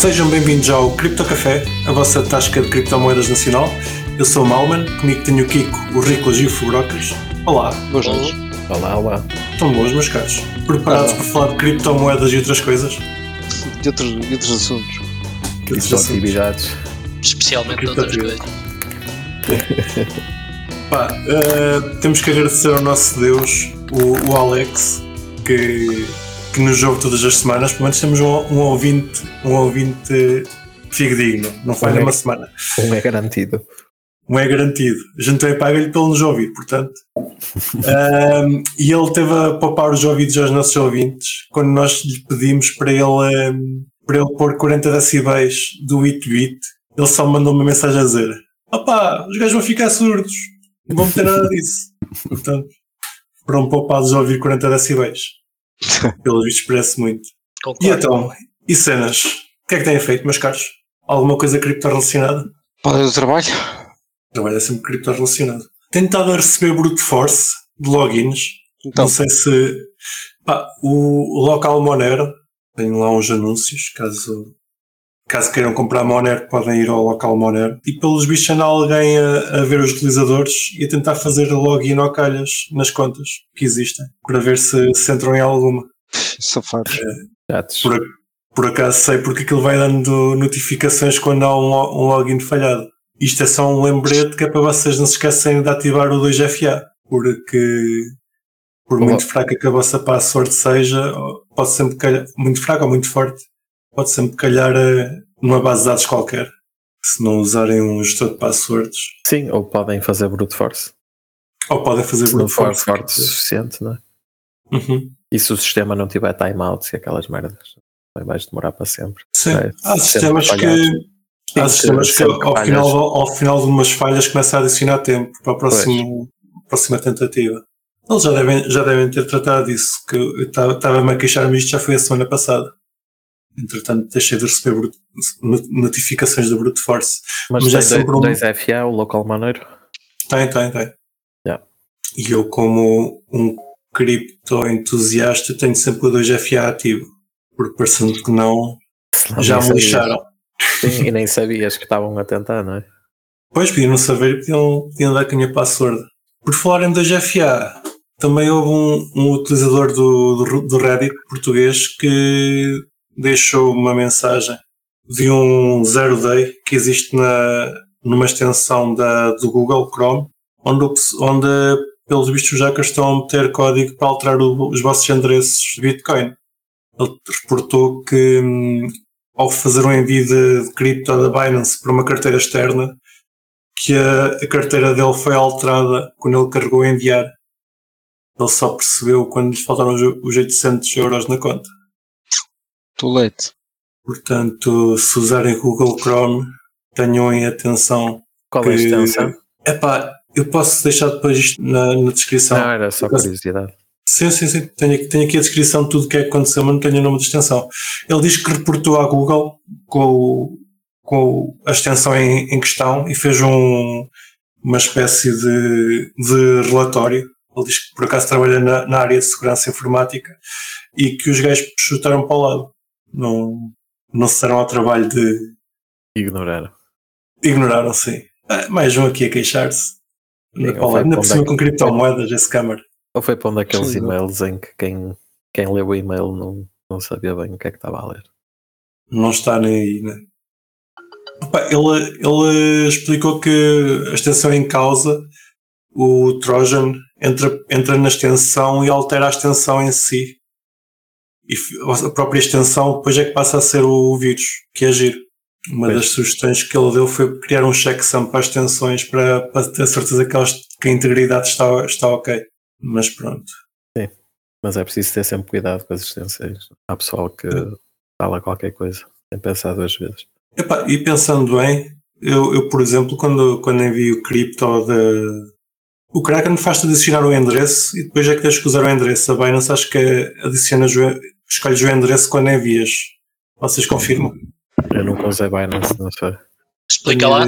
Sejam bem-vindos ao Cripto Café, a vossa tasca de criptomoedas nacional. Eu sou o Malman, comigo tenho o Kiko, o Ricolas e o Fubrocas. Olá. Boas noites. Olá, olá. Estão bons, meus caros? Preparados para falar de criptomoedas e outras coisas? De outros, de outros assuntos. Que outros assuntos? atividades. Especialmente Cripto outras coisas. Pá, eh, temos que agradecer ao nosso Deus, o, o Alex, que, que nos ouve todas as semanas. Pelo menos temos um, um ouvinte, um ouvinte fidedigno, não falha Ok. uma semana. Um é garantido. Um é garantido. A gente também paga-lhe pelo nos ouvir, portanto. Ahm, e ele teve a poupar os ouvidos aos nossos ouvintes quando nós lhe pedimos para ele, para ele pôr 40 decibéis do 8-bit. Ele só mandou uma mensagem a dizer: opá, os gajos vão ficar surdos, não vão ter nada disso. Portanto, foram poupados a ouvir 40 decibéis. Pelo visto, parece muito. E Concordo. então, e cenas? O que é que têm feito, meus caros? Alguma coisa cripto relacionada? Podem do trabalho? Trabalho é sempre cripto relacionado. Tenho estado a receber brute force de logins. Então, Não sei se. Pá, o, o local Monero, tenho lá uns anúncios, caso, caso queiram comprar Monero, podem ir ao local Monero. E pelos bichos anda alguém a, a ver os utilizadores e a tentar fazer login ao calhas nas contas que existem, para ver se, se entram em alguma. safados. Chatos. Por, por acaso sei porque aquilo vai dando notificações quando há um, um login falhado. Isto é só um lembrete que é para vocês não se esquecerem de ativar o 2FA, porque por Olá. muito fraca que a vossa password seja, pode sempre calhar, muito fraca ou muito forte, pode sempre calhar eh, numa base de dados qualquer. Se não usarem um gestor de passwords, Sim, ou podem fazer brute force. ou podem fazer Se não brute for force. forte o suficiente, não é? Uhum. E se o sistema não tiver timeouts e aquelas merdas, vai vais demorar para sempre. Sim, É, há sistemas que. Há sistemas que ao falhas. final, ao final de umas falhas começa a adicionar tempo para a próxima, próxima tentativa. Eles já devem, já devem ter tratado disso, que eu estava-me a queixar-me isto já foi a semana passada. Entretanto, deixei de receber notificações do Brute Force. Mas, Mas é sempre um- 2FA, o local maneiro. Tem, tem, tem. Yeah. E eu, como um cripto entusiasta, tenho sempre o 2FA ativo. Porque parecendo que não, Senão já me lixaram. Sim, e nem sabias que estavam a tentar, não é? Pois, podiam não saber, podiam, podiam dar com a minha password. Por falar em 2FA, também houve um, um utilizador do, do, do Reddit português que deixou uma mensagem de um zero day que existe na, numa extensão da, do Google Chrome, onde, onde pelos vistos os hackers estão a meter código para alterar o- os vossos endereços de Bitcoin. Ele reportou que hum, ao fazer um envio de, de cripto da Binance para uma carteira externa, que a, a carteira dele foi alterada quando ele carregou a enviar. Ele só percebeu quando lhe faltaram os 800 euros na conta. Too late. Portanto, se usarem Google Chrome, tenham em atenção. Qual é a que- extensão? Epá, eu posso deixar depois isto na, na descrição. Não, era só posso- curiosidade. Sim, sim, sim. Tenho, aqui- tenho aqui a descrição de tudo o que é que aconteceu, mas não tenho o nome da extensão. Ele diz que reportou à Google com, o- com a extensão em, em questão e fez um, uma espécie de, de relatório. Ele diz que por acaso trabalha na, na área de segurança informática e que os gajos chutaram para o lado. Não, não se deram ao trabalho de. Ignoraram. Ignoraram, sim. Ah, mais um aqui a queixar-se. Sim, Ainda, por cima é com criptomoedas, esse câmara. Ou foi para um daqueles Sim. e-mails em que quem, quem leu o e-mail não, não sabia bem o que é que estava a ler. não está nem aí, né? Opa, ele, ele explicou que a extensão em causa, o Trojan, entra, entra na extensão e altera a extensão em si. E a própria extensão depois é que passa a ser o vírus, que é giro. Uma Pois. das sugestões que ele deu foi criar um checksum para as extensões para, para ter certeza que, elas, que a integridade está, está ok. Mas pronto. Mas é preciso ter sempre cuidado com as extensões. Há pessoal que fala qualquer coisa sem pensar duas vezes. Epá, e pensando bem, eu, eu, por exemplo, quando, quando envio cripto de. O Kraken faz-te adicionar o endereço e depois é que tens que usar o endereço. A Binance acho que adicionas o, escolhes o endereço quando envias. Vocês confirmam? Eu nunca usei Binance, não sei. Explica lá.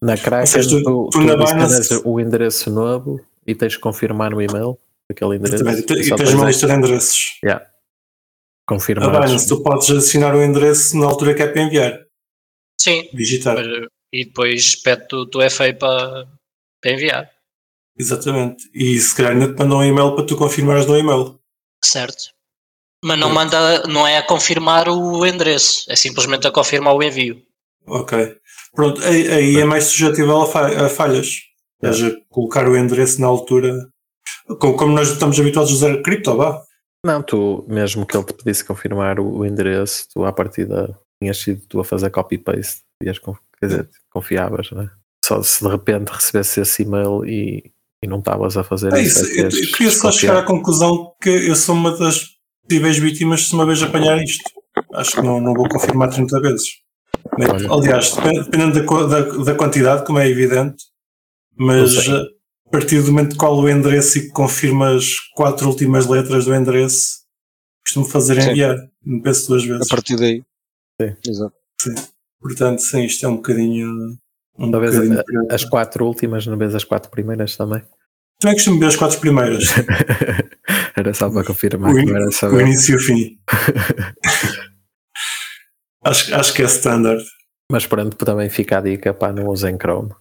Na Kraken, seja, tu- tu, tu tu na Binance- o endereço novo e tens de confirmar no e-mail aquele endereço. Exatamente. E só tens uma é- lista de endereços. Yeah. A confirmar. Binance, tu podes assinar o endereço na altura que é para enviar, Sim. digitar. Mas, E depois pede o teu FA para, para enviar. Exatamente. E se calhar ainda te mandam um e-mail para tu confirmares no e-mail. Certo. Mas não manda, não é a confirmar o endereço, é simplesmente a confirmar o envio. Ok. Pronto, aí, aí é mais suscetível a, fa- a falhas. Ou seja, colocar o endereço na altura. Como, como nós estamos habituados a usar cripto, vá. Não, tu, mesmo que ele te pedisse confirmar o, endereço, tu à partida tinhas sido tu a fazer copy-paste, quer dizer, confiavas, não é? Só se de repente recebesse esse e-mail e, e não estavas a fazer É isso. isso. é Eu, eu queria só chegar à conclusão que eu sou uma das possíveis vítimas se uma vez apanhar isto. Acho que não, não vou confirmar 30 vezes. Aliás, depend- dependendo da, da, da quantidade, como é evidente, mas a partir do momento que colo o endereço e que confirma as quatro últimas letras do endereço, costumo fazer Sim. enviar. Não penso duas A vezes. partir daí. Sim. Exato. Portanto, sim, isto é um bocadinho. Um Talvez bocadinho a- as quatro últimas, não vês as quatro primeiras também? Também costumo ver as quatro primeiras, era só para confirmar o, que in- era o saber. início e o fim. acho, acho que é standard. Mas pronto, também fica a dica, pá, não usem Chrome,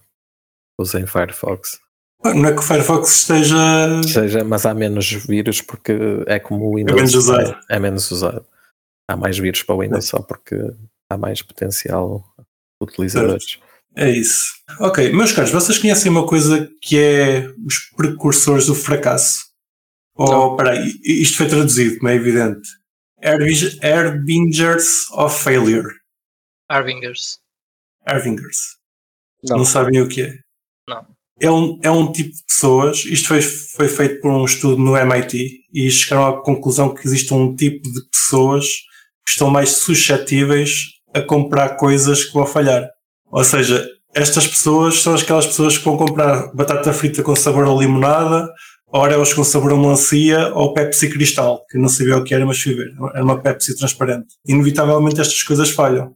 usem Firefox. Não é que o Firefox esteja. Seja, mas há menos vírus porque é como o Windows. menos usado. É, é menos usado. Há mais vírus para o Windows só porque há mais potencial utilizadores. É isso. Ok, meus caros, vocês conhecem uma coisa que é os precursores do fracasso? Ou, peraí, isto foi traduzido, como é evidente. Harbingers of Failure. Harbingers. Harbingers. Não. Não sabem o que é? Não. É um, é um tipo de pessoas, isto foi, foi feito por um estudo no MIT e chegaram à conclusão que existe um tipo de pessoas que estão mais suscetíveis a comprar coisas que vão falhar. Ou seja, estas pessoas são aquelas pessoas que vão comprar batata frita com sabor a limonada, Oreos com sabor a melancia ou Pepsi Cristal, que não sabia o que era, mas fui ver. Era uma Pepsi transparente. Inevitavelmente estas coisas falham.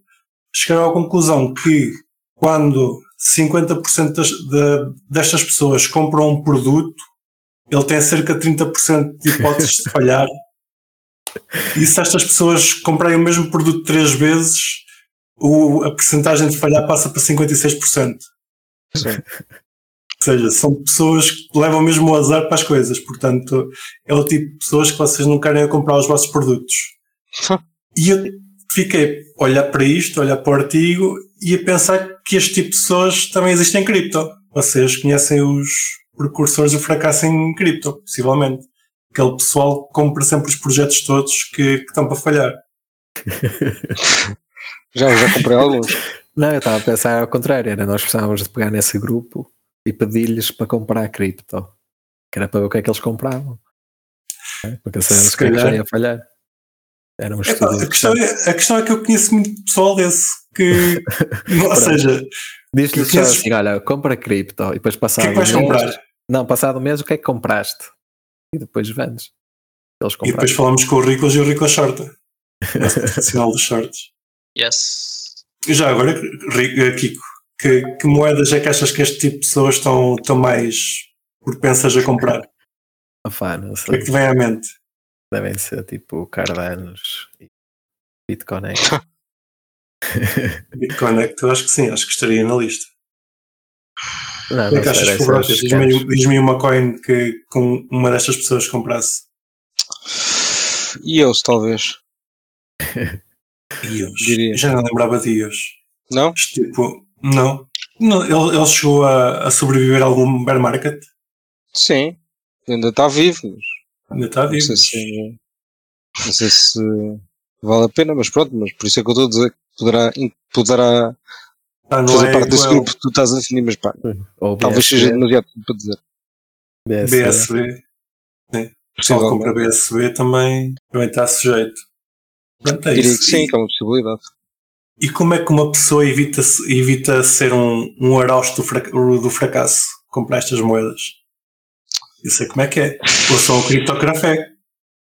Chegaram à conclusão que quando 50% das, de, destas pessoas compram um produto, ele tem cerca de 30% de hipóteses de falhar. E se estas pessoas comprarem o mesmo produto três vezes, o, a percentagem de falhar passa para 56%. Sim. Ou seja, são pessoas que levam mesmo o azar para as coisas. Portanto, é o tipo de pessoas que vocês não querem comprar os vossos produtos. E eu fiquei a olhar para isto, a olhar para o artigo e a pensar que este tipo de pessoas também existem em cripto. Vocês conhecem os precursores do fracasso em cripto, possivelmente. Aquele pessoal que compra sempre os projetos todos que, que estão para falhar. Já, já comprei alguns. Não, eu estava a pensar ao contrário, era nós precisávamos de pegar nesse grupo e pedir-lhes para comprar cripto. Que era para ver o que é que eles compravam. É, Porque sabemos Se o que é que já calhar. ia falhar. Era um Epá, a, questão é, a questão é que eu conheço muito pessoal desse que, ou seja, Diz-lhe só assim, olha, compra cripto e depois o que passado é que vais um mês- comprar? Não, passado um mês o que é que compraste? E depois vendes. Eles E depois falamos com o Riclas e o Riclas shorta. Esse sinal dos shorts. Yes. E Já agora, eh, Kiko, que, que moedas é que achas que este tipo de pessoas estão, estão mais propensas a comprar? O Afá, não que é sei. que te vem à mente? Devem ser tipo Cardanos e Bitcoin. Bitcoin é que eu acho que sim, acho que estaria na lista. não, O que é não que achas, sei, ser Diz-me aí uma coin que com uma destas pessoas comprasse. E eu, talvez. Ios. Diria. Já não lembrava de Ios. Não? Este Tipo, não. não ele, ele chegou a, a sobreviver a algum bear market? Sim. Ainda está vivo, mas Ainda está não vivo. sei se. Não sei se vale a pena, mas pronto, mas por isso é que eu estou a dizer que poderá, poderá Ah, não fazer é parte desse grupo que tu estás a definir, mas pá, Ou talvez BSB, seja demasiado para dizer. BSB. BSB. Sim. O pessoal que compra BSB também, também está sujeito. É Diria que sim, E- que é uma possibilidade. E como é que uma pessoa evita, evita ser um, um arausto do, frac- do fracasso? Comprar estas moedas. Eu sei como é que é. Ou só o criptocafé.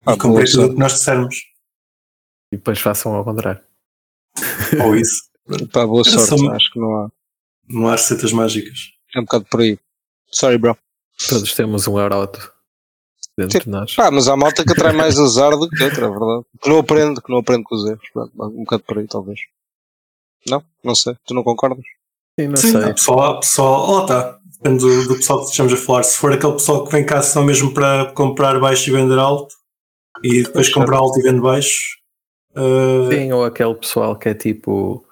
Ah, e comprei tudo o que nós dissermos. E depois façam ao contrário. Ou isso. Pá, boa sorte, acho que não há. Não há receitas mágicas. É um bocado por aí. Sorry, bro. Todos temos um euro dentro Sim. de nós. Pá, mas há malta que atrai mais azar do que outra, é verdade. Que não aprende, que não aprende com os erros. Um bocado por aí, talvez. Não? Não sei. Tu não concordas? Sim, não Sim, sei. há pessoal, pessoal, lá está. Depende do, do pessoal que estamos a falar. Se for aquele pessoal que vem cá só mesmo para comprar baixo e vender alto e depois comprar alto e vender baixo, uh, Sim, ou aquele pessoal que é tipo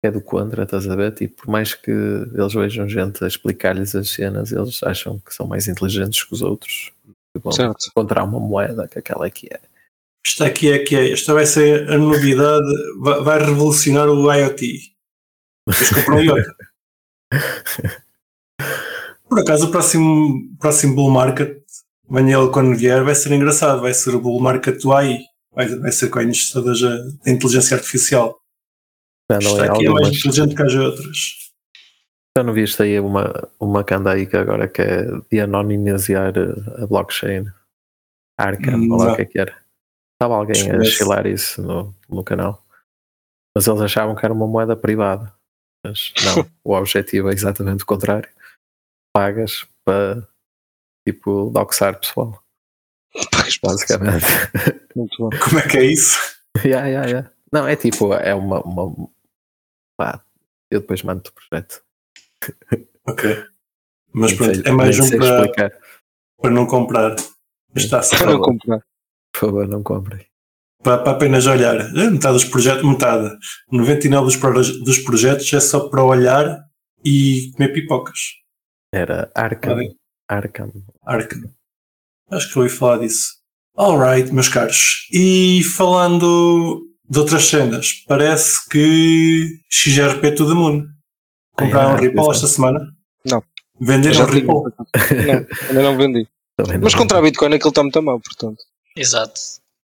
que é do contra, estás a ver? Tipo, por mais que eles vejam gente a explicar-lhes as cenas, eles acham que são mais inteligentes que os outros. Vão Certo. encontrar uma moeda que aquela é que é. isto aqui é que é. Esta vai ser a novidade, vai, vai revolucionar o IoT. Depois compram um IoT. Por acaso, o próximo, próximo bull market, amanhã ele quando vier, vai ser engraçado. Vai ser o bull market do AI. Vai, vai ser coins todas a, a inteligência artificial. Não Isto é aqui é mais inteligente que as outras. Já não viste aí uma, uma que agora que é de anonimizar a a blockchain? Arkham, Hum, ou lá o que é que era. Estava alguém a chilar isso no, no canal. Mas eles achavam que era uma moeda privada. Mas não, o objetivo é exatamente o contrário. Pagas para tipo doxar pessoal, Pagas basicamente. Muito bom. Como é que é isso? yeah, yeah, yeah. Não, é tipo, é uma. uma pá, eu depois mando-te o projeto. Ok. Mas pronto, sei- é mais um para, explicar. para não comprar. Mas Está-se Para não comprar. Por favor, não comprem. para, para apenas olhar. Eh, Metade dos projetos, metade. 99% dos, dos projetos é só para olhar e comer pipocas. Era Arkham. Podem. Arkham. Arca. Acho que ouvi falar disso. Alright, meus caros. E falando de outras cenas, parece que XRP to the moon. Compraram Ah, Ripple é. esta semana? Não. Venderam Já. Ripple? Não, ainda não vendi. Também Mas não- contra a Bitcoin aquilo está muito mal, portanto. Exato.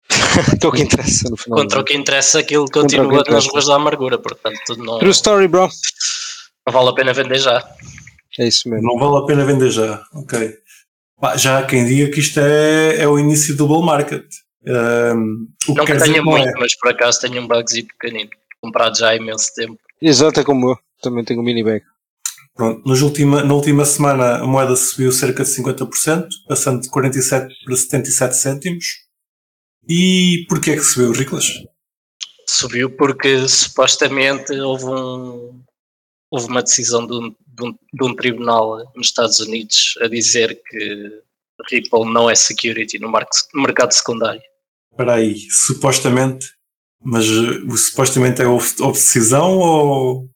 Que é o que interessa no final. Contra o que interessa, aquilo Contra o que continua nas ruas da amargura, portanto não, True story, bro. não vale a pena vender já. É isso mesmo. Não vale a pena vender já. Ok. Já há quem diga que isto é, é o início do bull market. Um, o Não que tenha que não muito, é. mas por acaso tenho um bugzinho pequenino. Comprado já há imenso tempo. Exato, é como eu. Também tenho um mini bag. Pronto, nos última, na última semana a moeda subiu cerca de 50%, passando de 47 para 77 cêntimos. E porquê é que subiu, Riclas? Subiu porque supostamente houve um houve uma decisão de um, de um- de um tribunal nos Estados Unidos a dizer que Ripple não é security no, marco- no mercado secundário. Espera aí, supostamente, mas o supostamente é houve, houve decisão ou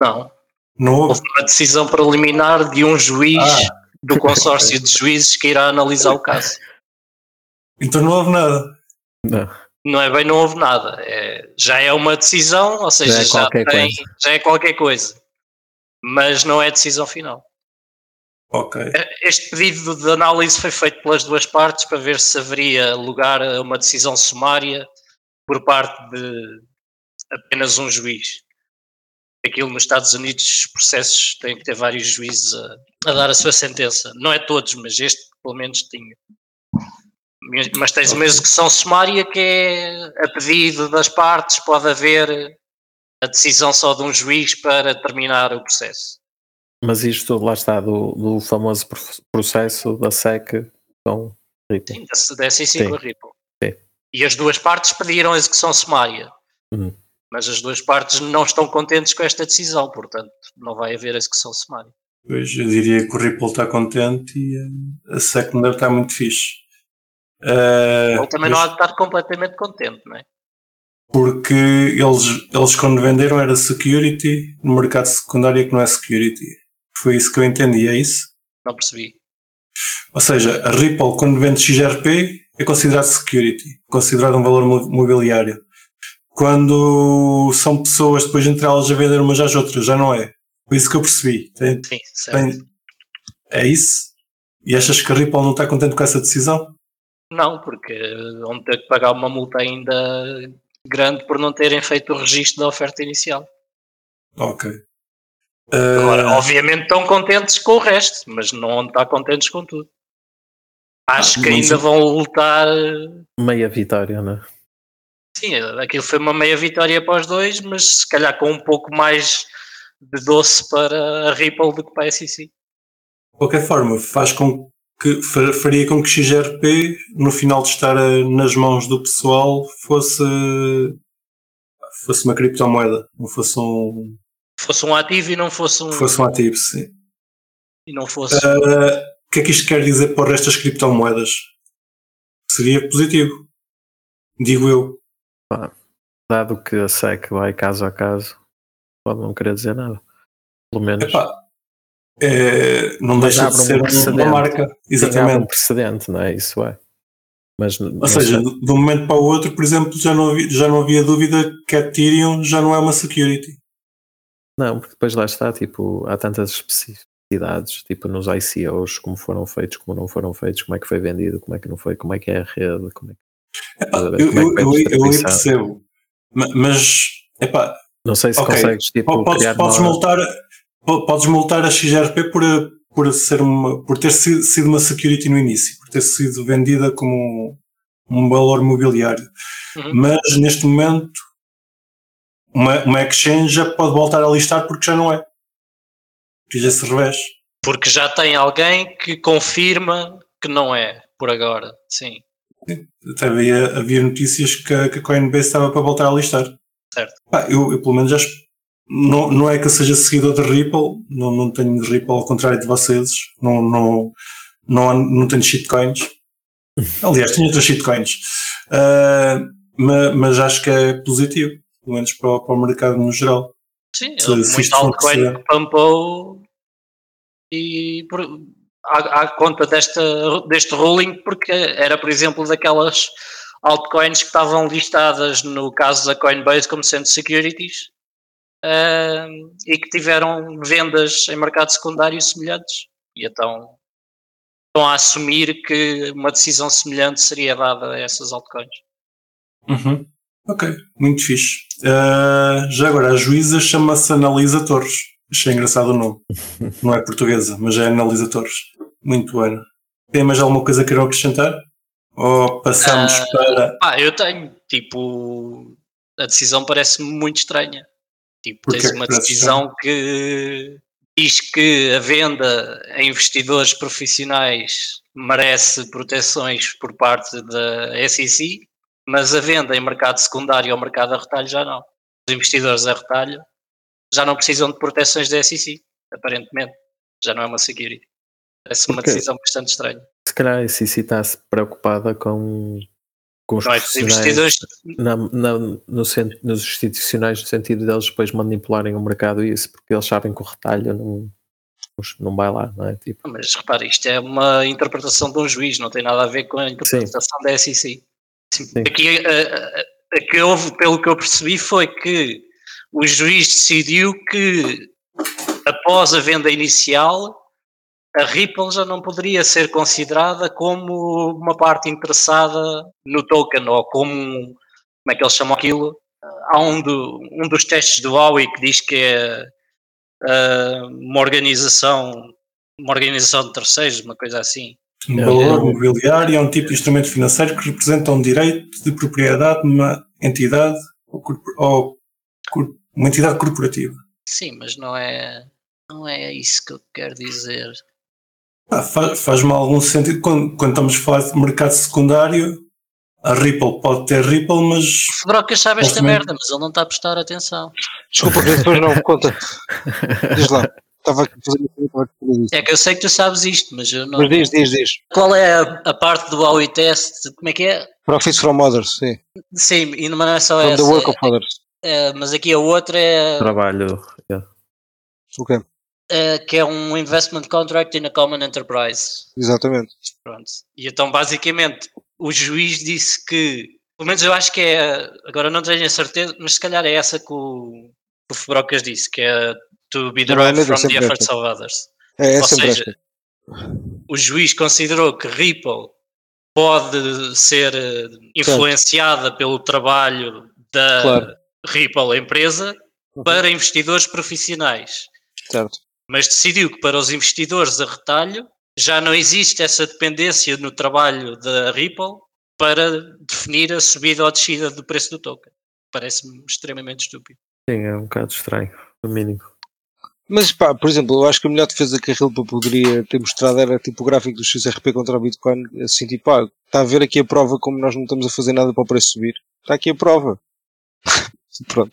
Não, não houve? uma decisão preliminar de um juiz Ah, do consórcio de juízes que irá analisar o caso. então não houve nada. Não. Não é bem, não houve nada. É- já é uma decisão, ou seja, Já é já, qualquer tem, coisa. já é qualquer coisa. Mas não é decisão final. Ok. Este pedido de análise foi feito pelas duas partes para ver se haveria lugar a uma decisão sumária por parte de apenas um juiz. Aquilo nos Estados Unidos, os processos têm que ter vários juízes a, a dar a sua sentença. Não é todos, mas este pelo menos tinha. Mas tens uma execução sumária que é a pedido das partes, pode haver a decisão só de um juiz para terminar o processo. Mas isto lá está do, do famoso pro- processo da SEC com Ripple. Sim, da, SEC com Ripple. Sim. E as duas partes pediram a execução sumária. Uhum. Mas as duas partes não estão contentes com esta decisão, portanto, não vai haver execução sumária. Pois eu diria que o Ripple está contente e a SEC não deve estar muito fixe. Eh, Ele também mas- não há de estar completamente contente, não é? porque eles, eles quando venderam era security, no mercado secundário é que não é security. Foi isso que eu entendi, é isso? Não percebi. Ou seja, a Ripple quando vende XRP é considerado security, considerado um valor mo- mobiliário. Quando são pessoas depois entre elas a vender umas às outras, já não é. Foi isso que eu percebi. Tem- Sim, certo. tem- é isso? E achas que a Ripple não está contente com essa decisão? Não, porque vão ter que pagar uma multa ainda grande por não terem feito o registro da oferta inicial. Ok. Agora, Ah, obviamente estão contentes com o resto, mas não estar contentes com tudo. Acho Ah, que ainda vão lutar. Meia vitória, não é? Sim, aquilo foi uma meia vitória para os dois, mas se calhar com um pouco mais de doce para a Ripple do que para a SEC. de qualquer forma, faz com que fa- faria com que XRP, no final de estar eh, nas mãos do pessoal, fosse, fosse uma criptomoeda, não fosse um, Fosse um ativo e não fosse um. fosse um ativo. Sim. E não fosse. Ah, o que é que isto quer dizer para o resto das criptomoedas? Seria positivo, digo eu. Dado que a SEC vai caso a caso, pode não querer dizer nada. Pelo menos Epá, é, não Mas deixa de abre um ser uma marca. tem Exatamente. precedente, não é? Isso é. Mas, Ou seja, de de um momento para o outro, por exemplo, já não havia, já não havia dúvida que a Ethereum já não é uma security. Não, porque depois lá está, tipo, há tantas especificidades, tipo nos ICOs, como foram feitos, como não foram feitos, como é que foi vendido, como é que não foi, como é que é a rede, como é que... Epá, é eu, eu, eu, eu percebo. Ma- Mas, epá, Não sei se Ok, consegues, tipo, po- podes, criar podes, uma... multar, po- podes multar a XRP por, por, ser uma, por ter sido, uma security no início, por ter sido vendida como um, um valor mobiliário. Uhum. Mas neste momento, uma, uma exchange já pode voltar a listar porque já não é. Porque já se revés. Porque já tem alguém que confirma que não é, por agora. Sim. Até havia, notícias que, a- que a Coinbase estava para voltar a listar. Certo. Pá, eu, eu pelo menos já não, não é que eu seja seguidor de Ripple, não, não tenho Ripple ao contrário de vocês, não, não, não, não tenho shitcoins. Aliás, tenho outras shitcoins. Ah, ma- mas, acho que é positivo, pelo menos para, o- para o mercado no geral. Sim, Se- muito altcoin que pampou e por, à, à conta desta, deste ruling, porque era, por exemplo, daquelas altcoins que estavam listadas no caso da Coinbase como sendo securities ah, e que tiveram vendas em mercado secundário semelhantes. E então estão a assumir que uma decisão semelhante seria dada a essas altcoins. Uhum. Ok, muito fixe. Ah, já agora, a juíza chama-se Analisa Torres. Achei engraçado o nome. Não é portuguesa, mas é Analisa Torres. Muito bueno. Tem mais alguma coisa que queiram acrescentar? Ou passamos Ah, para. Pá, eu tenho, tipo, a decisão parece-me muito estranha. Tipo, Porquê tens uma decisão que diz que a venda a investidores profissionais merece proteções por parte da SEC, mas a venda em mercado secundário ou mercado a retalho já não. Os investidores a retalho já não precisam de proteções da SEC, aparentemente. Já não é uma security. Parece-me uma decisão bastante estranha. Se calhar a SEC está-se preocupada com, com os Não é investidores na, na- no, nos institucionais no sentido deles depois manipularem o mercado e isso, porque eles sabem que o retalho não, não vai lá, não é? Tipo, Mas repare, isto é uma interpretação de um juiz, não tem nada a ver com a interpretação da SEC. Sim, Aqui, a, a- a que houve, pelo que eu percebi, foi que o juiz decidiu que após a venda inicial a Ripple já não poderia ser considerada como uma parte interessada no token ou como, como é que eles chamam aquilo? Há um, do, um dos testes do Huawei que diz que é ah, uma organização uma organização de terceiros, uma coisa assim. Um valor mobiliário é um tipo de instrumento financeiro que representa um direito de propriedade numa entidade ou, corpor- ou uma entidade corporativa. Sim, mas não é, não é isso que eu quero dizer. Ah, fa- Faz-me algum sentido quando, quando estamos a falar de mercado secundário. A Ripple pode ter Ripple, mas O Fedrocas sabe esta merda, mas ele não está a prestar atenção. Desculpa, que depois não, conta. Diz lá. Estava aqui a fazer isso. É que eu sei que tu sabes isto, mas eu não. Mas diz, diz, diz. Qual é a, a parte do Huawei test? Como é que é? Profits from others, sim. Sim, e não é só From essa. the work of others. É, mas aqui a outra é, trabalho. yeah. Ok, é que é um investment contract in a common enterprise. exatamente. Pronto. E então, basicamente, o juiz disse que, pelo menos eu acho que é, agora não tenho a certeza, mas se calhar é essa que o, que o Fubrocas disse, que é to be é derived mesmo, from the sempre efforts of others. É, é Ou seja, esta. o juiz considerou que Ripple pode ser eh, influenciada pelo trabalho da Claro. Ripple empresa Uhum. para investidores profissionais, Certo. mas decidiu que para os investidores a retalho já não existe essa dependência no trabalho da Ripple para definir a subida ou descida do preço do token. Parece-me extremamente estúpido. Sim, é um bocado estranho, no mínimo. Mas pá, por exemplo, eu acho que a melhor defesa que a Rilpa poderia ter mostrado era tipo o gráfico do XRP contra o Bitcoin, assim tipo, pá, está a ver aqui a prova como nós não estamos a fazer nada para o preço subir. Está aqui a prova. Pronto.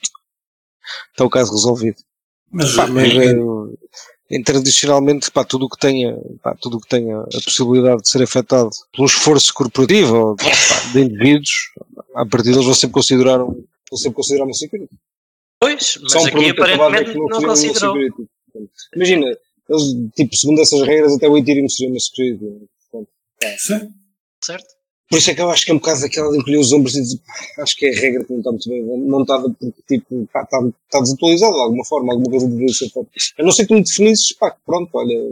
Está o caso resolvido. Mas, Pá, mas é- é, tradicionalmente, pá, tudo o que tenha, pá, tudo o que tenha a possibilidade de ser afetado pelo esforço corporativo ou pá, de indivíduos, a partir deles vão sempre considerar um, vão sempre considerar uma security. Pois, mas Só um aqui aparentemente não, considerou. Imagina, eles, tipo, segundo essas regras, até o Ethereum seria uma security. Portanto, sim. Certo? Por isso é que eu acho que é um bocado daquela de encolher os ombros e dizer, pá, acho que é a regra que não está muito bem montada porque, tipo, pá, está, está desatualizada de alguma forma, alguma coisa deveria ser feita. A não ser que me definisses, pá, pronto, olha,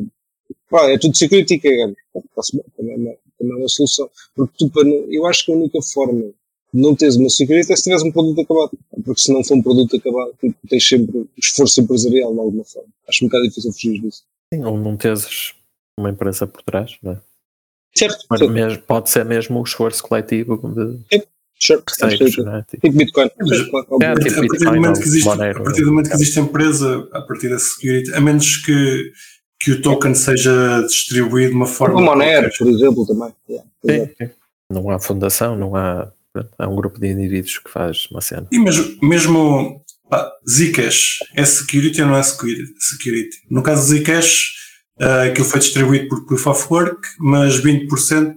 pá, é tudo security que é Está-se também é uma, também é uma solução. Porque tu, eu acho que a única forma de não teres uma security é se tiveres um produto acabado. Porque se não for um produto acabado, tipo, tens sempre esforço empresarial de alguma forma. Acho um bocado difícil fugir disso. Sim, ou não teres uma empresa por trás, não é? Certo? Mas mesmo, pode ser mesmo o esforço coletivo de Sure. é? Tipo, Tipo Bitcoin. É, A tipo partir, do Bitcoin momento ou que existe, Monero. a partir do momento que existe empresa, a partir da security, a menos que, que o token seja distribuído de uma forma. O Monero, qualquer. por exemplo, também. Yeah. sim, sim. Não há fundação, não há. Há um grupo de indivíduos que faz uma cena. E mesmo, mesmo pá, Zcash é security ou não é security? security? No caso do Zcash, ah, aquilo foi distribuído por Proof of Work, mas 20%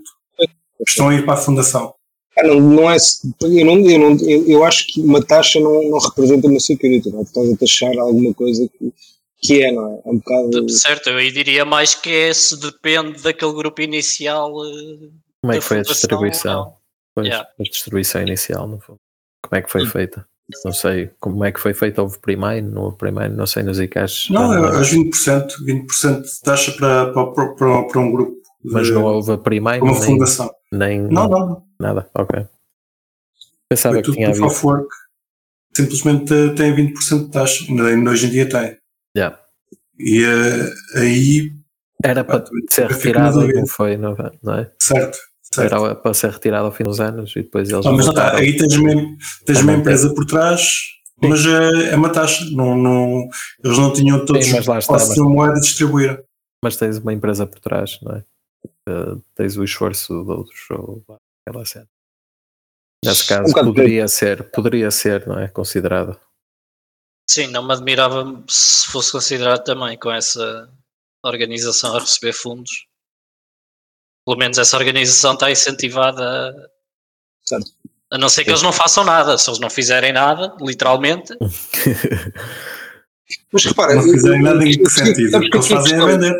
estão a ir para a fundação. Ah, não, não é, eu, não, eu, não, eu, eu acho que uma taxa não, não representa uma security, não é? Estás a taxar alguma coisa que, que é, não é? É um bocado. Certo, eu diria mais que é se depende daquele grupo inicial. eh, Como é da que foi a distribuição? Pois, Yeah. a distribuição inicial, no fundo. Como é que foi Hum. feita? Não sei como é que foi feita. Houve primeiro, não houve primeiro, não sei nos ICAs. Não, é lembro. aos 20%, 20% de taxa para, para, para, para um grupo. de- mas não houve primeiro, para uma nem, fundação. nem Não, não. nada. Ok. Pensava Foi que tinha havido. of Work. Simplesmente eh, tem 20% de taxa. Ainda hoje em dia tem. Yeah. E eh, aí, Era para Pá, ser fico na retirado e não foi, não, não é? certo. Certo. Era para ser retirado ao fim dos anos e depois eles. Ah, mas não voltaram. Aí tens, mesmo, tens a uma empresa por trás, mas é, é uma taxa. Não, não, eles não tinham todos Sim, mas lá está, mas- moeda distribuir. mas tens uma empresa por trás, não é? Eh, tens o esforço de outros ou aquela cena. Nesse caso, Um poderia ser, poderia ser, não é? Considerado. Sim, não me admirava se fosse considerado também com essa organização a receber fundos. Pelo menos essa organização está incentivada a, Certo. a não ser que eles não façam nada. Se eles não fizerem nada, literalmente, Mas repara, Não fizerem nada em que eu- sentido. O que eles que a fazem é vender.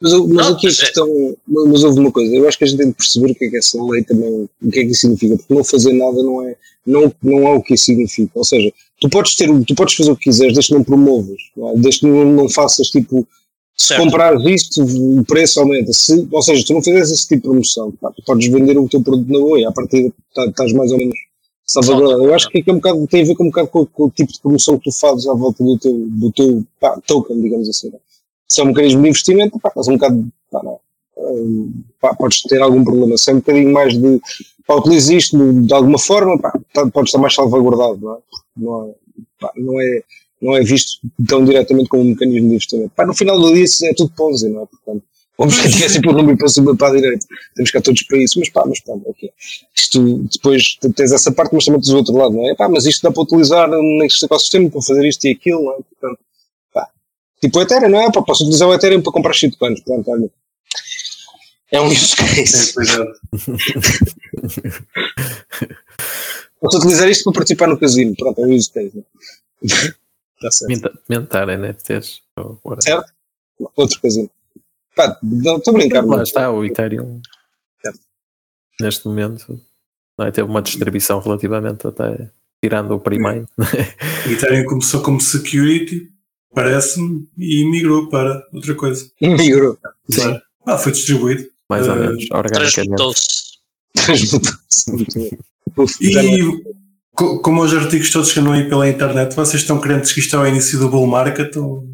Mas, mas Não, aqui a mas é- questão. Mas houve uma coisa, eu acho que a gente tem de perceber o que é que essa lei também. O que é que isso significa. Porque não fazer nada não é, não, não é o que isso significa. Ou seja, tu podes, ter, tu podes fazer o que quiseres, desde que não promovas. É? Desde que não, não faças tipo. Se Certo. comprares isto, o preço aumenta. Se, ou seja, tu não fizeres esse tipo de promoção, pá, tu podes vender o teu produto na boa e à partida tá- estás mais ou menos salvaguardado. Eu acho que, é um bocado, tem a ver com um bocado com, com o tipo de promoção que tu fazes à volta do teu, do teu pá, token, digamos assim. não é? Se é um mecanismo de investimento, pá, estás um bocado. Pá, não, hum, pá, podes ter algum problema. Se é um bocadinho mais de. Pá, utiliza isto de, alguma forma, pá, tá- podes estar mais salvaguardado, não é? Não é, pá, não é, não é visto tão diretamente como um mecanismo de investimento. Pá, no final do dia isso é tudo Ponzi, não é? Portanto, objetivo é sempre o número para cima e para a direita. Temos cá todos para isso, mas pá, mas pronto, ok. Isto, depois tens essa parte, mas também tens o outro lado, não é? Pá, mas isto dá para utilizar neste ecossistema para fazer isto e aquilo, não é? Portanto, pá. Tipo o Ethereum, não é? Pá, posso utilizar o Ethereum para comprar shitcoins, pronto, olha. É um use case. É, pois é. Posso utilizar isto para participar no casino, pronto, é um use case. não é? Está certo. Minta- Mentar NFTs. whatever. Certo? Outro casino. Pá, não, estou a brincar, Lá mas está, o Ethereum. Certo. Neste momento, não é? teve uma distribuição relativamente até. Tirando o primeiro. O Ethereum começou como security, parece-me, e migrou para outra coisa. migrou. Claro. Ah, foi distribuído. mais ou Eh, menos, organicamente. transmutou-se. Transmutou-se. E como os artigos todos que andam aí pela internet, vocês estão crentes que isto é o início do bull market ou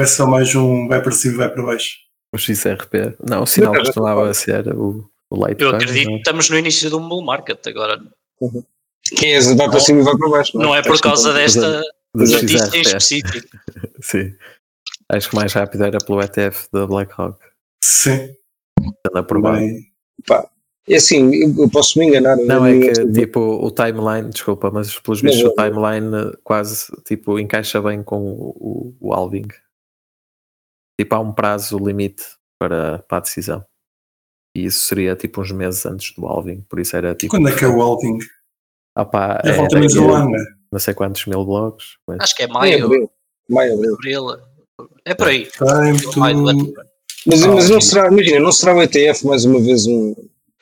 é só mais um vai para cima e vai para baixo? O XRP. Não, o sinal costumava ser o, o Eu Litecoin. acredito não que é? estamos no início de um bull market agora. Quem é esse vai para cima e vai para baixo. Não é por causa desta notícia em específico. Sim. Acho que mais rápido era pelo ETF da BlackRock. Sim. Anda por baixo. É assim, eu, posso me enganar. Não, eu- é que tipo o timeline, desculpa, mas pelos Não, vistos o timeline quase tipo encaixa bem com o, o, o halving. Tipo, há um prazo limite para, para a decisão. E isso seria tipo uns meses antes do halving, por isso era tipo. quando é que é o Alving? Ah pá, é, falta menos de um ano, né? não sei quantos mil blocos. mas- Acho que é Maio, maio, abril. Maio, abril. abril. É por aí. Time to... Mas, mas não será, imagina, não será o ETF mais uma vez um.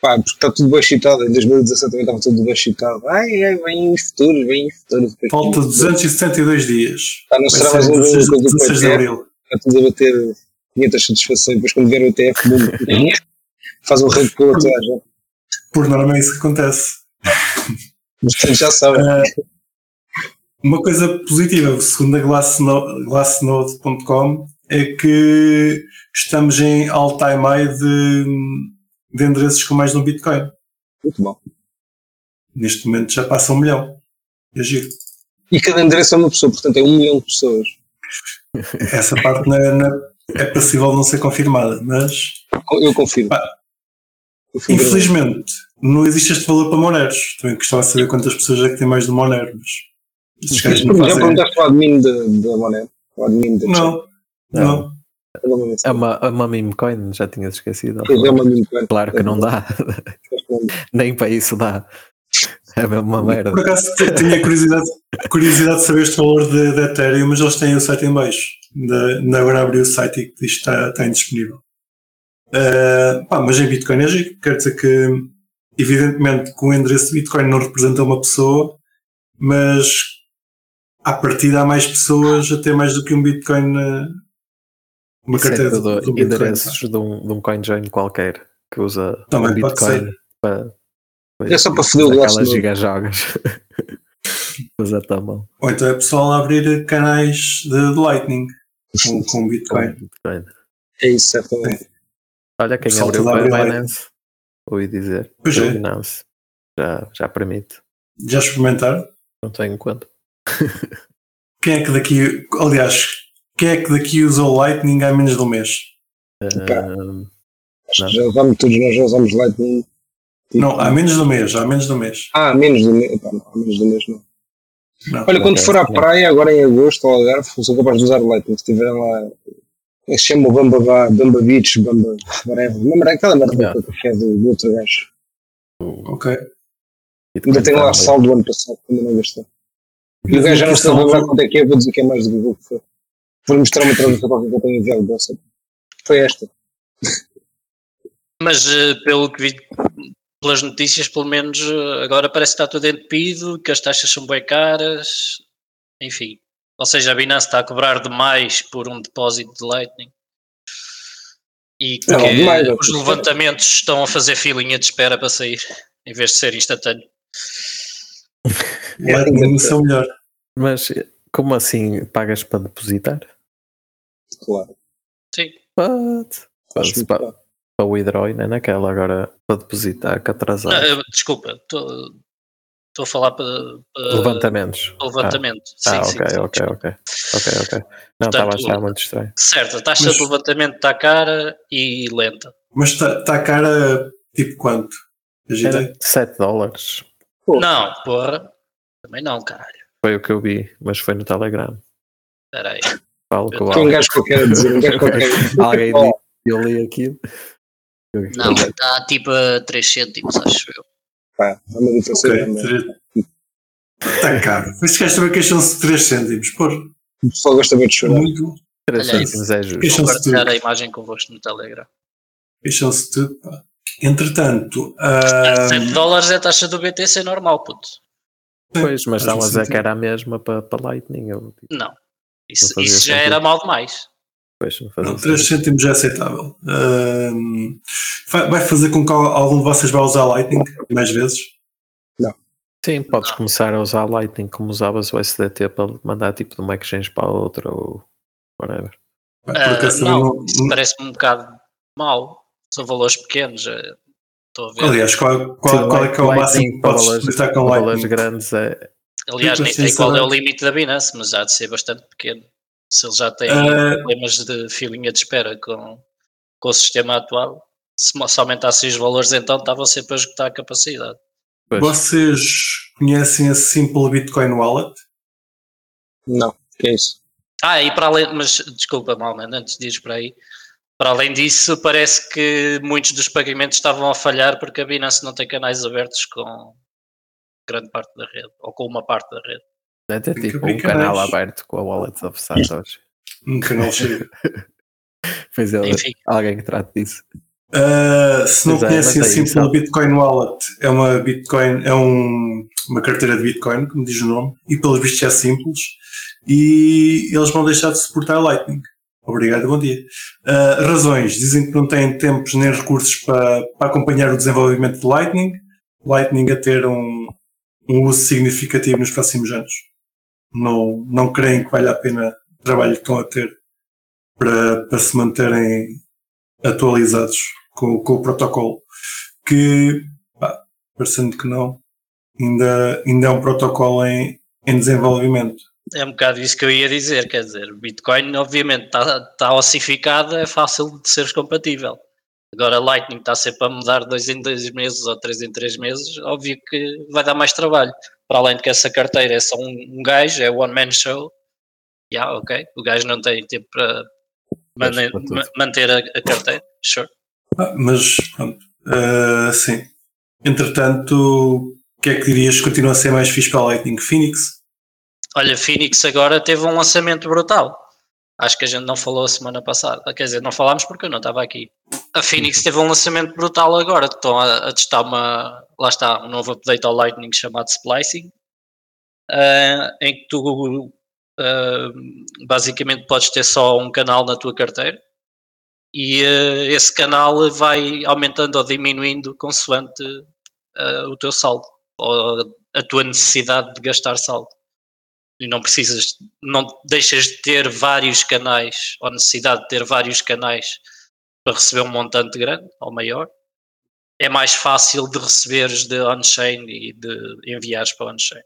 Pá, porque está tudo bem excitado. Em 2017 também estava tudo bem excitado. Ai, ai, vem os futuros, vem os futuros. Falta 272 dias. Ah, não será ser mais uma vez 16 uma coisa com o 16 de ETF. Abril. Está tudo a bater 500 satisfações. Depois quando vier o ETF, bum, faz um rei com a toda a gente. Por norma é isso que acontece. Mas portanto, já sabem. Ah, uma coisa positiva, segundo a Glassno- Glassnode.com, é que estamos em all-time high de, de endereços com mais de um Bitcoin. Muito bom. Neste momento já passa um milhão. É giro. E cada endereço é uma pessoa, portanto é um milhão de pessoas. Essa parte não é, não é- é passível de não ser confirmada, mas Eu confirmo. Pá, Confirmo. infelizmente não existe este valor para Moneros. Também gostava de saber quantas pessoas é que têm mais de Monero, mas esses gajos não Já fazem. perguntaste ao admin da da Não, não. Não. É uma, é uma meme coin, já tinha esquecido. Pois é uma meme coin. Claro que não dá, nem para isso dá. É mesmo uma merda. Por acaso tinha curiosidade, curiosidade de saber este valor de, de Ethereum, mas eles têm o site em baixo. Ainda, agora abri o site e diz que está, está indisponível. Ah, pá, mas em Bitcoin é giro. Quer dizer que, evidentemente, que o endereço de Bitcoin não representa uma pessoa, mas à partida há mais pessoas a ter mais do que um Bitcoin na uma Isso é carteira tudo do, do Bitcoin. endereços de um, de um coinjoin qualquer que usa Também o pode Bitcoin ser. para. É só para foder o aquelas gigajogas. Usa a mão. Ou então é pessoal a abrir canais de, de Lightning com, com Bitcoin. Bitcoin. É isso, certamente. Olha quem abriu abrir Binance. Ouvi dizer. Pois é. Binance. Já, já permite. Já experimentaram? Não tenho conta. Quem é que daqui, aliás, quem é que daqui usou Lightning há menos de um mês? Não. que já usamos todos, nós já usamos Lightning. Tipo, Não, há menos de um mês, há menos de um mês. Ah, menos do mês. Epá, não, há menos do mês não. Não. Olha, quando Ok, for à praia, agora em agosto ou Algarve, sou capaz de usar Lightning. Se tiverem lá. Como é que se chama o Bamba, Ba- Bamba Beach, Bamba. Whatever. Lembra aquela merda do café do, do outro gajo? Ok. Ainda tenho lá também. saldo do ano passado, ainda não gastei. E o gajo já não está a lembrar quanto é que é, vou dizer que é mais do que foi. Vou mostrar uma tradução qualquer que eu tenho enviado. Foi esta. Mas eh, pelo que vi pelas notícias, pelo menos eh, agora parece que está tudo entupido, que as taxas são bem caras, enfim. Ou seja, a Binance está a cobrar demais por um depósito de Lightning. E que Não, demais, os não. levantamentos estão a fazer filinha de espera para sair, em vez de ser instantâneo. Lightning é o melhor. Mas como assim pagas para depositar? Claro. Sim. Acho Mas muito pa- claro. Para o withdraw e nem naquela agora para depositar que atrasar. Ah, desculpa, estou a falar para, para Levantamentos. para levantamento. Ah, sim, ah, sim, ok, sim, ok, ok. Ok, ok. Não, estava a achar muito estranho. Certo, a taxa Mas- de levantamento está cara e lenta. Mas está tá cara tipo quanto? Agitei. Era 7 dólares. Pô. Não, porra. Também não, caralho. Foi o que eu vi, mas foi no Telegram. Espera aí. Falo com Foi um gajo qualquer a dizer, um gajo qualquer. Alguém disse, eu li aquilo. Não, está tipo a 3 cêntimos, acho eu. Pá, uma diferença Ok. grande. Está caro. Estes gajos também queixam-se de 3 cêntimos. Porra, O pessoal gosta bem de chorar. muito. 3 Olha cêntimos é justo. Queixam-se Vou de partilhar a imagem convosco no Telegram. Queixam-se de tudo. pá. Entretanto, Ah, ah, 7 dólares é a taxa do BTC normal, puto. Pois, mas estavam a que era a mesma para, para Lightning. Eu, Não. Isso, Não isso já era mal demais. pois, não fazia Não, 3 cêntimos é aceitável. Vai fazer com que algum de vocês vá usar Lightning mais vezes? Sim, podes começar a usar Lightning como usavas o SDT para mandar tipo de uma exchange para a outra ou whatever. Porque assim não, não- isso parece-me um bocado mau. São valores pequenos. eh, Estou a ver. Aliás, qual, qual, Sim, qual é que é o máximo que podes valores- para com valores Lightning? grandes é. Aliás, nem sei qual é o limite da Binance, mas há de ser bastante pequeno. Se ele já tem Ah. problemas de filinha de espera com, com o sistema atual, se se aumentassem os valores, então estavam sempre a esgotar a capacidade. Pois, Vocês conhecem a Simple Bitcoin Wallet? Não, que é isso? Ah, e para além, mas desculpa, Malman, antes de ir para aí, para além disso, parece que muitos dos pagamentos estavam a falhar porque a Binance não tem canais abertos com grande parte da rede, ou com uma parte da rede. que tipo um canal aberto com a Wallet of Satoshi. Um canal cheio. Pois é, Enfim. alguém que trate disso. Uh, se não é, conhecem a. Simple Bitcoin Wallet, é uma Bitcoin, é um- uma carteira de Bitcoin, como diz o nome, e pelos vistos é simples, e eles vão deixar de suportar Lightning. Obrigado, bom dia. Uh, razões, dizem que não têm tempos nem recursos para, para acompanhar o desenvolvimento de Lightning, Lightning a ter um, um uso significativo nos próximos anos. Não, não creem que valha a pena o trabalho que estão a ter para, para se manterem atualizados com, com o protocolo. Que, pá, parecendo que não, ainda, ainda é um protocolo em, em desenvolvimento. É um bocado isso que eu ia dizer, quer dizer, Bitcoin obviamente está, está ossificado, é fácil de ser compatível. Agora Lightning está sempre a mudar dois em dois meses ou três em três meses, óbvio que vai dar mais trabalho. Para além de que essa carteira é só um, um gajo, é one man show. Yeah, ok. O gajo não tem tempo para Pois, mane- para tudo. ma- manter a, a carteira. Sure. Ah, mas, pronto, ah, sim. Entretanto, o que é que dirias que continua a ser mais fixe para a Lightning? Phoenix? Olha, Phoenix agora teve um lançamento brutal. Acho que a gente não falou a semana passada. Quer dizer, não falámos porque eu não estava aqui. A Phoenix teve um lançamento brutal agora. Estão a, a testar uma. Lá está, um novo update ao Lightning chamado Splicing. ah, em que tu ah, basicamente podes ter só um canal na tua carteira e ah, esse canal vai aumentando ou diminuindo consoante ah, o teu saldo ou a tua necessidade de gastar saldo e não precisas, não deixas de ter vários canais ou necessidade de ter vários canais para receber um montante grande ou maior. É mais fácil de receberes de on-chain e de enviares para on-chain.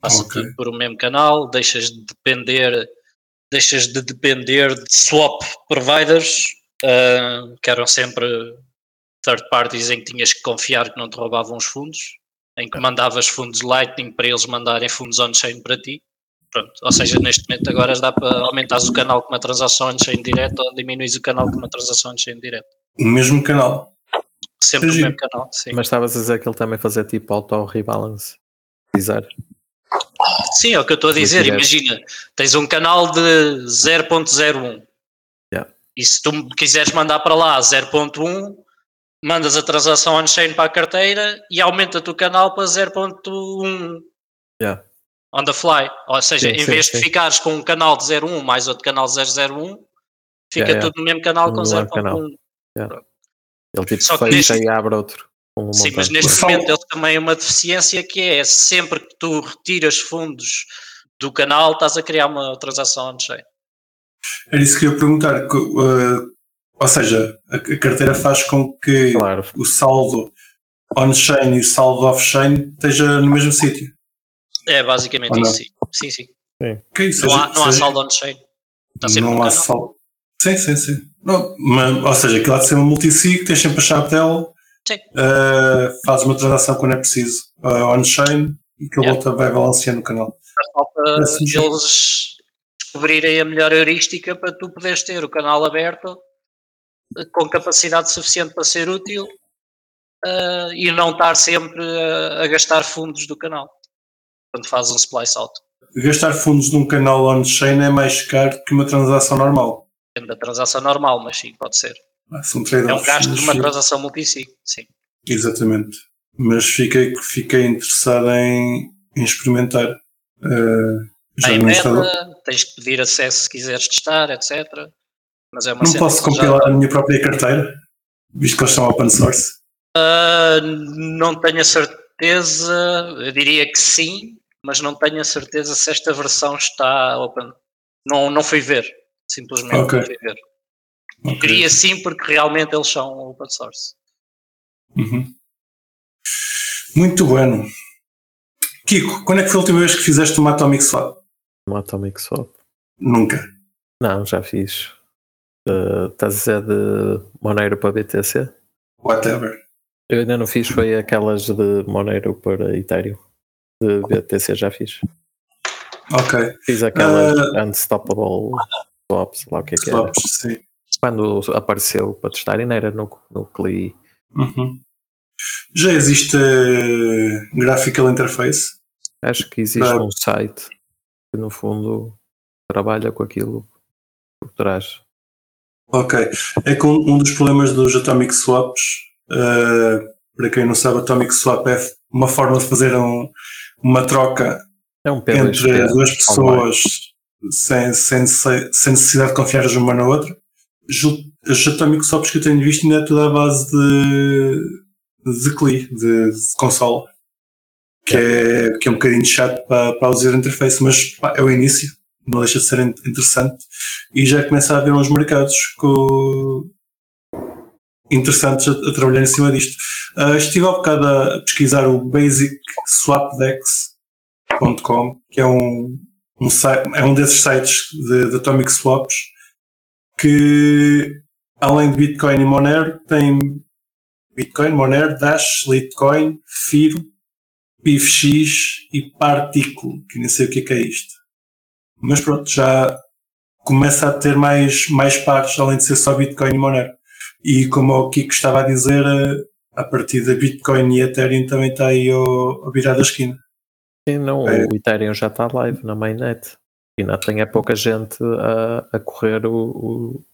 Passa Ok. tudo por o mesmo canal, deixas de depender, deixas de depender de swap providers, ah, que eram sempre third parties em que tinhas que confiar que não te roubavam os fundos em que mandavas fundos Lightning para eles mandarem fundos on-chain para ti. Pronto. Ou seja, neste momento agora dá para aumentares o canal com uma transação on-chain direta ou diminuis o canal com uma transação on-chain direta. O mesmo canal. Sempre Entendi. mesmo canal, sim. Mas estavas a dizer que ele também fazia tipo auto-rebalance. Quiser. Sim, é o que eu estou a dizer. Imagina, tens um canal de 0.01 Yeah. e se tu quiseres mandar para lá 0.1, mandas a transação on-chain para a carteira e aumenta-te o canal para 0.1 Yeah. on the fly. Ou seja, Sim, em sim, vez sim. de ficares com um canal de 01 mais outro canal 001, fica Yeah, yeah. tudo no mesmo canal com No canal. 0.1. Ele tipo Só que fecha neste- e abre outro. com um Sim, mas neste Só- momento eles têm também uma deficiência que é sempre que tu retiras fundos do canal, estás a criar uma transação on-chain. Era isso que eu ia perguntar. que, uh, ou seja, a, carteira faz com que Claro, o saldo on-chain e o saldo off-chain esteja no mesmo sítio. É basicamente não? isso, sim. Sim, sim. Isso, Não seja- há, não há seja- saldo on-chain. Não no há canal. saldo. Sim, sim, sim. Não, mas, ou seja, aquilo há de ser uma multisig, tens sempre a chave dela, Sim. uh, fazes uma transação quando é preciso uh, on-chain e que Yeah. volta vai balanceando o canal. Falta eles descobrirem a melhor heurística para tu poderes ter o canal aberto com capacidade suficiente para ser útil eh, e não estar sempre a, a gastar fundos do canal quando fazes um splice out. Gastar fundos num canal on-chain é mais caro que uma transação normal. Depende da transação normal, mas sim, pode ser. Ah, São É um gasto de uma transação multisig, sim. Exatamente. Mas fiquei, fiquei interessado em, em experimentar. Uh, já Tem beta, tens que pedir acesso se quiseres testar, etc. Mas é uma Não posso que já- compilar a minha própria carteira, visto que eles são open source. Ah, não tenho a certeza, eu diria que sim, mas não tenho a certeza se esta versão está open. Não, não fui ver, simplesmente Ok. não fui ver. Ok. Diria sim porque realmente eles são open source. Uhum. Muito bueno. Kiko, quando é que foi a última vez que fizeste uma Atomic Swap? um Atomic Swap. Nunca. Não, já fiz. Uh, estás a dizer de Monero para BTC? Whatever. Eu ainda não fiz, foi aquelas de Monero para Ethereum. De BTC já fiz. Ok. Fiz aquelas uh, Unstoppable Swaps, lá o que é que era. Swaps, sim. Quando apareceu para testar, ainda era no, no CLI. Uhum. Já existe uh, Graphical Interface? Acho que existe um site que no fundo trabalha com aquilo por trás. Ok. É que um, um dos problemas dos Atomic Swaps, uh, para quem não sabe, Atomic Swap é uma forma de fazer um, uma troca é um entre duas pessoas sem, sem, sem necessidade de confiar uma na outra. As Atomic Swaps que eu tenho visto ainda é tudo à base de, de CLI, de, de console. Que é, que é um bocadinho chato para, para user interface, mas pá, é o início não deixa de ser interessante e já começa a haver uns mercados com, interessantes a, a, trabalhar em cima disto. Uh, estive há bocado a pesquisar o basicswapdex.com, que é um, um, é um desses sites de, de Atomic Swaps que, além de Bitcoin e Monero, tem Bitcoin, Monero, Dash, Litecoin, Firo, PIFX e Particle, que nem sei o que é, que é isto. Mas pronto, já começa a ter mais, mais pares, além de ser só Bitcoin e Monero. E como o Kiko estava a dizer, eh, a partir da Bitcoin e Ethereum também está aí ao, ao virar da esquina. Sim, não, é. o Ethereum já está live na mainnet. E ainda tem é pouca gente a, a correr o, o.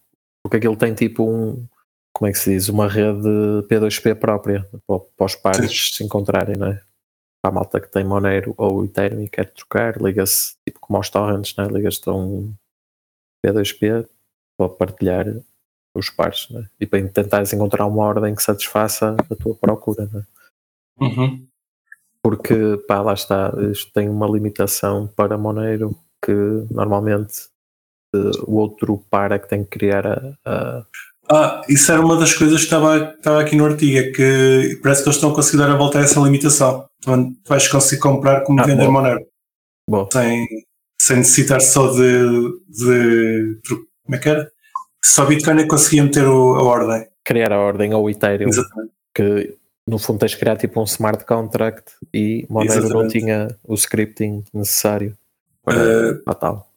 Porque aquilo tem tipo um. Como é que se diz? Uma rede P2P própria para os pares Sim. se encontrarem, não é? Para a malta que tem Monero ou Ethereum e quer trocar, liga-se tipo como aos torrents, né? ligas-te a um P2P para partilhar os pares né? e para tentares encontrar uma ordem que satisfaça a tua procura. Né? Uhum. Porque pá, lá está, isto tem uma limitação para Monero que normalmente uh, o outro par é que tem que criar a, a ah, isso era uma das coisas que estava, estava aqui no artigo, é que parece que eles estão a conseguir dar a volta a essa limitação. Então, tu vais conseguir comprar como ah, vender bom. Monero. Bom. Sem, sem necessitar só de, de. Como é que era? Só Bitcoin é que conseguia meter o, a ordem. Criar a ordem ou Ethereum. Exatamente. Que no fundo tens de criar tipo um smart contract e Monero Exatamente. não tinha o scripting necessário para, uh, para tal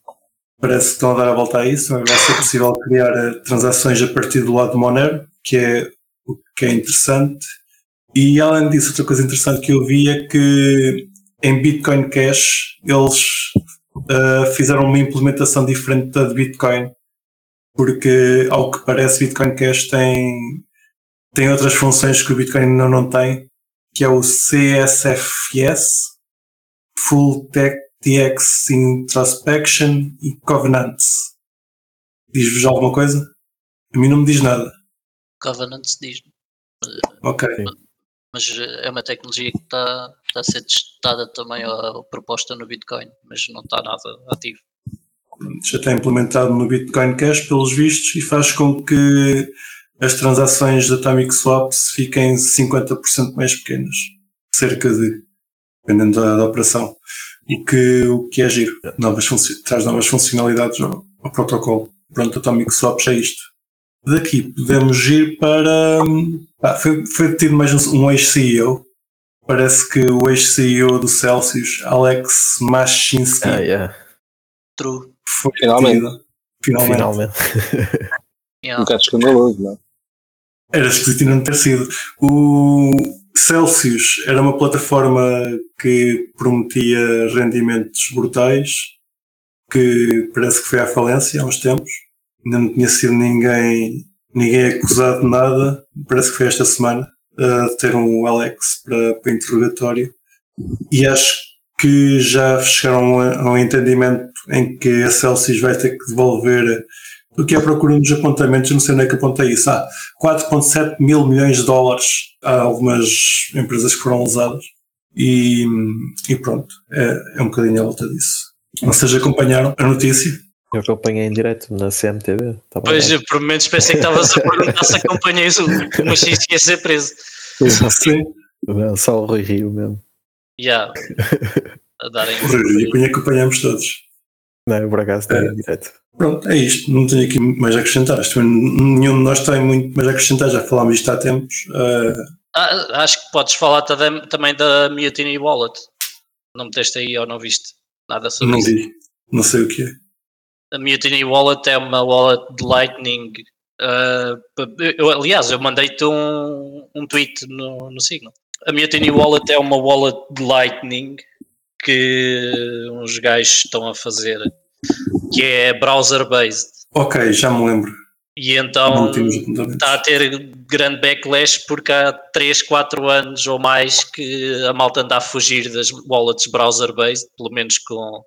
parece que estão a dar a volta a isso, vai ser possível criar eh, transações a partir do lado de Monero, que é o que é interessante. E além disso, outra coisa interessante que eu vi é que em Bitcoin Cash eles uh, fizeram uma implementação diferente da de Bitcoin, porque ao que parece Bitcoin Cash tem, tem outras funções que o Bitcoin não, não tem, que é o CSFS, Full Tech TX Introspection e Covenants. Diz-vos alguma coisa? A mim não me diz nada. Covenants diz-me. Ok. Mas é uma tecnologia que está, está a ser testada também ou proposta no Bitcoin, mas não está nada ativo. Já está implementado no Bitcoin Cash, pelos vistos, e faz com que as transações de Atomic Swaps fiquem 50% mais pequenas. Cerca de, dependendo da, da operação o que, o que é giro. Novas traz novas funcionalidades ao, ao protocolo. Pronto, Atomic Swaps é isto. Daqui podemos ir para. Ah, foi, foi tido mais um, um ex-CEO. Parece que o ex-CEO do Celsius, Alex Mashinsky. Ah, yeah. True. Foi Finalmente. Finalmente. Finalmente. yeah. Um bocado escandaloso, não é? Era esquisito não ter sido. O, Celsius era uma plataforma que prometia rendimentos brutais, que parece que foi à falência há uns tempos. Ainda não tinha sido ninguém, ninguém acusado de nada. Parece que foi esta semana a ter um Alex para, para interrogatório. E acho que já chegaram a, um entendimento em que a Celsius vai ter que devolver do que é procura nos apontamentos, não sei onde é que apontei isso. Ah, 4,7 mil milhões de dólares a algumas empresas que foram usadas. E, e pronto, é, é um bocadinho a volta disso. Vocês acompanharam a notícia? Eu acompanhei em direto na CMTV. Tá pois, eu por menos pensei que estavas a perguntar se acompanhei o mas ia ser preso. Sim. Só o Rui Rio mesmo. Já. Yeah. A darem. O Rui Rio acompanhamos todos. Não, é acaso tem É. direto. Pronto, é isto. Não tenho aqui mais a acrescentar. Nenhum de nós tem muito mais a acrescentar. Já falámos isto há tempos. Uh, Ah, acho que podes falar também, da Mutiny Wallet. Não meteste aí ou não viste nada sobre não isso? vi. Não sei o que é. A Mutiny Wallet é uma wallet de Lightning. ah, eu, aliás, eu mandei-te um, um tweet no, no Signal. A Mutiny Wallet é uma wallet de Lightning que uns gajos estão a fazer, que é browser-based. Ok, já me lembro. E então está a ter grande backlash porque há 3, 4 anos ou mais que a malta anda a fugir das wallets browser-based, pelo menos com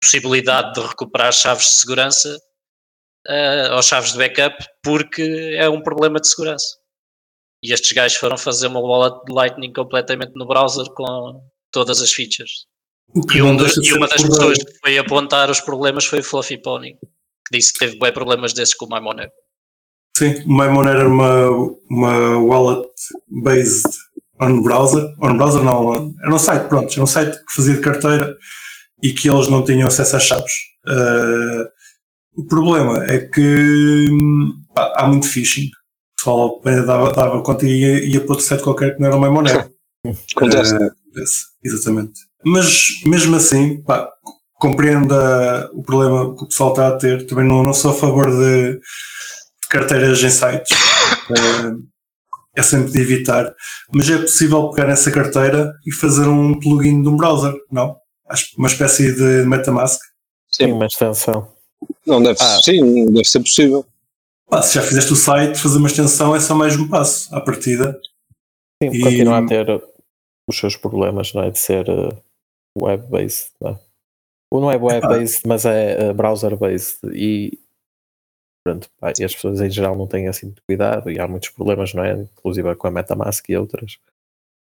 possibilidade de recuperar chaves de segurança eh, ou chaves de backup, porque é um problema de segurança. E estes gajos foram fazer uma wallet de Lightning completamente no browser com todas as features. E, um dos- e uma das pessoas que foi apontar os problemas foi o Fluffy Pony, que disse que teve bem problemas desses com o Maimonet. Sim, o Maimon era uma, uma wallet based on browser. On browser não, era um site, pronto, era um site que fazia de carteira e que eles não tinham acesso às chaves. Ah, o problema é que pá, há muito phishing. O pessoal dava, dava conta e ia, ia para outro site qualquer que não era o Maimonet. Acontece. Acontece, exatamente. Mas mesmo assim, pá, compreendo a- o problema que o pessoal está a ter. Também não, não sou a favor de, de carteiras em sites. Eh, é sempre de evitar. Mas é possível pegar nessa carteira e fazer um plugin de um browser, não? Acho que uma espécie de MetaMask. Sim, Sim, uma extensão. não deve, Ah. sim, deve ser possível. Pá, se já fizeste o site, fazer uma extensão é só mais um passo à partida. Sim, E- continua a ter os seus problemas, não é? De ser eh, web-based, não é? Ou não é web-based, mas é eh, browser-based. E, pronto, pá, e as pessoas em geral não têm assim muito cuidado e há muitos problemas, não é? Inclusive com a MetaMask e outras.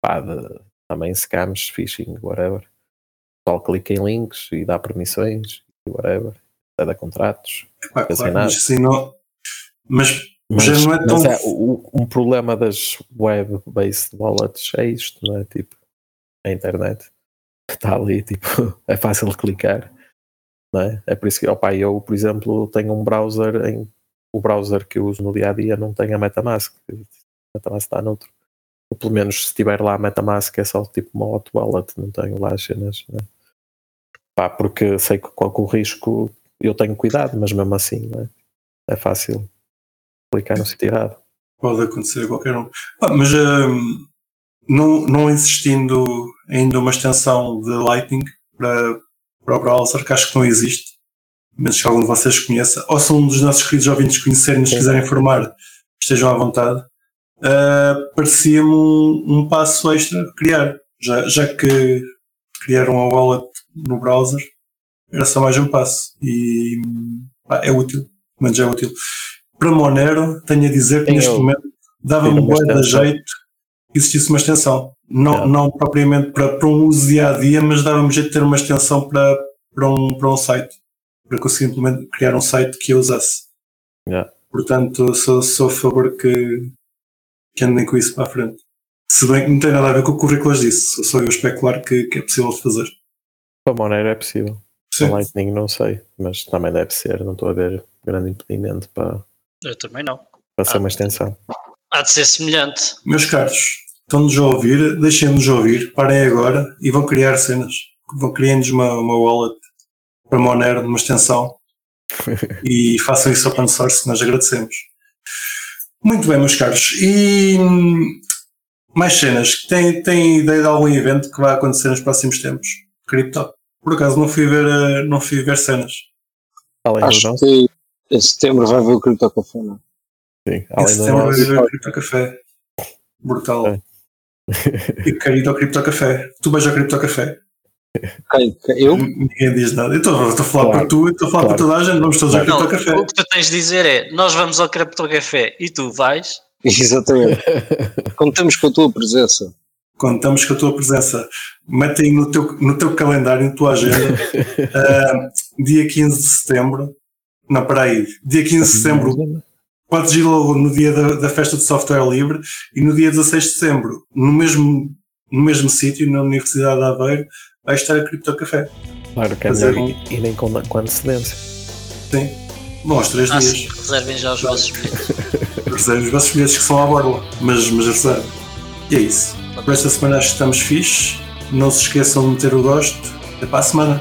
Pá, de- também scams, phishing, whatever. O pessoal clica em links e dá permissões e whatever. A contratos. Pá, claro, mas assim não. Mas Mas, não é mas tão- é, o- um problema das web-based wallets é isto, não é? Tipo, a internet está ali, tipo, é fácil de clicar, não é? É por isso que, opa, eu, por exemplo, tenho um browser em. O browser que eu uso no dia a dia não tem a Metamask. A Metamask está noutro. Ou pelo menos se tiver lá a Metamask é só tipo uma hot wallet, não tenho lá as cenas, né? Pá, porque sei que com o risco eu tenho cuidado, mas mesmo assim, não é? É fácil clicar no sítio errado. Pode acontecer a qualquer um. Ah, mas hum, não, não existindo ainda uma extensão de Lightning para, para o browser, que acho que não existe, menos que algum de vocês conheça, ou se um dos nossos queridos ouvintes conhecerem, nos quiserem informar, estejam à vontade, ah, parecia-me um, um passo extra criar, já, já que criaram a wallet no browser, era só mais um passo. E pá, é útil, pelo menos é útil. Para Monero, tenho a dizer que Sim, neste momento dava-me de extensão. jeito que existisse uma extensão. Não, Yeah. não propriamente para, para um uso dia a dia, mas dava-me jeito de ter uma extensão para, para, um, para um site. Para conseguir criar um site que eu usasse. Yeah. Portanto, sou, sou a favor que, que andem com isso para a frente. Se bem que não tem nada a ver com o currículo disse, sou só eu especular que, que é possível de fazer. Para Monero é possível. Sim. Para Lightning não sei, mas também deve ser. Não estou a ver grande impedimento para, Eu também não. ser Ah. uma extensão. Há de ser semelhante. Meus caros, estão-nos a ouvir, deixem-nos ouvir, parem agora e vão criar cenas. Vão criando-nos uma, uma wallet para Monero, uma extensão, e façam isso open source, nós agradecemos. Muito bem, meus caros. E hum, mais cenas. Tem, tem ideia de algum evento que vai acontecer nos próximos tempos? Cripto. Por acaso não fui ver, eh, não fui ver cenas. Além do Acho que em setembro vai haver o Crypto Café, não? é? sim, Em além do setembro vai nosso, haver Cripto Café. Brutal. É. E quero ir ao Cripto Café. Tu vais ao Cripto Café? Quem- quem- eu? Ninguém diz nada. Eu estou estou a falar Claro. por tu, estou a falar Claro. por toda a gente. Vamos todos ao Cripto Café. o que tu tens de dizer é: nós vamos ao Cripto Café e tu vais. Exatamente. Contamos com a tua presença. Contamos com a tua presença. Mete aí no teu, no teu calendário, na tua agenda, ah, dia 15 de setembro. Não, peraí. Dia 15 de setembro podes ir logo no dia da, da festa de software livre e no dia 16 de setembro, no mesmo, no mesmo sítio, na Universidade de Aveiro, vai estar a Cripto Café. Claro que é Fazer melhor um- e, e nem com, com antecedência. Sim. Bom, aos três Ah, dias. sim, reservem já os vossos bilhetes. Reservem os vossos bilhetes que são à borla, mas, mas reservem. E é isso. Por esta semana acho que estamos fixe. Não se esqueçam de meter o gosto. Até para a semana.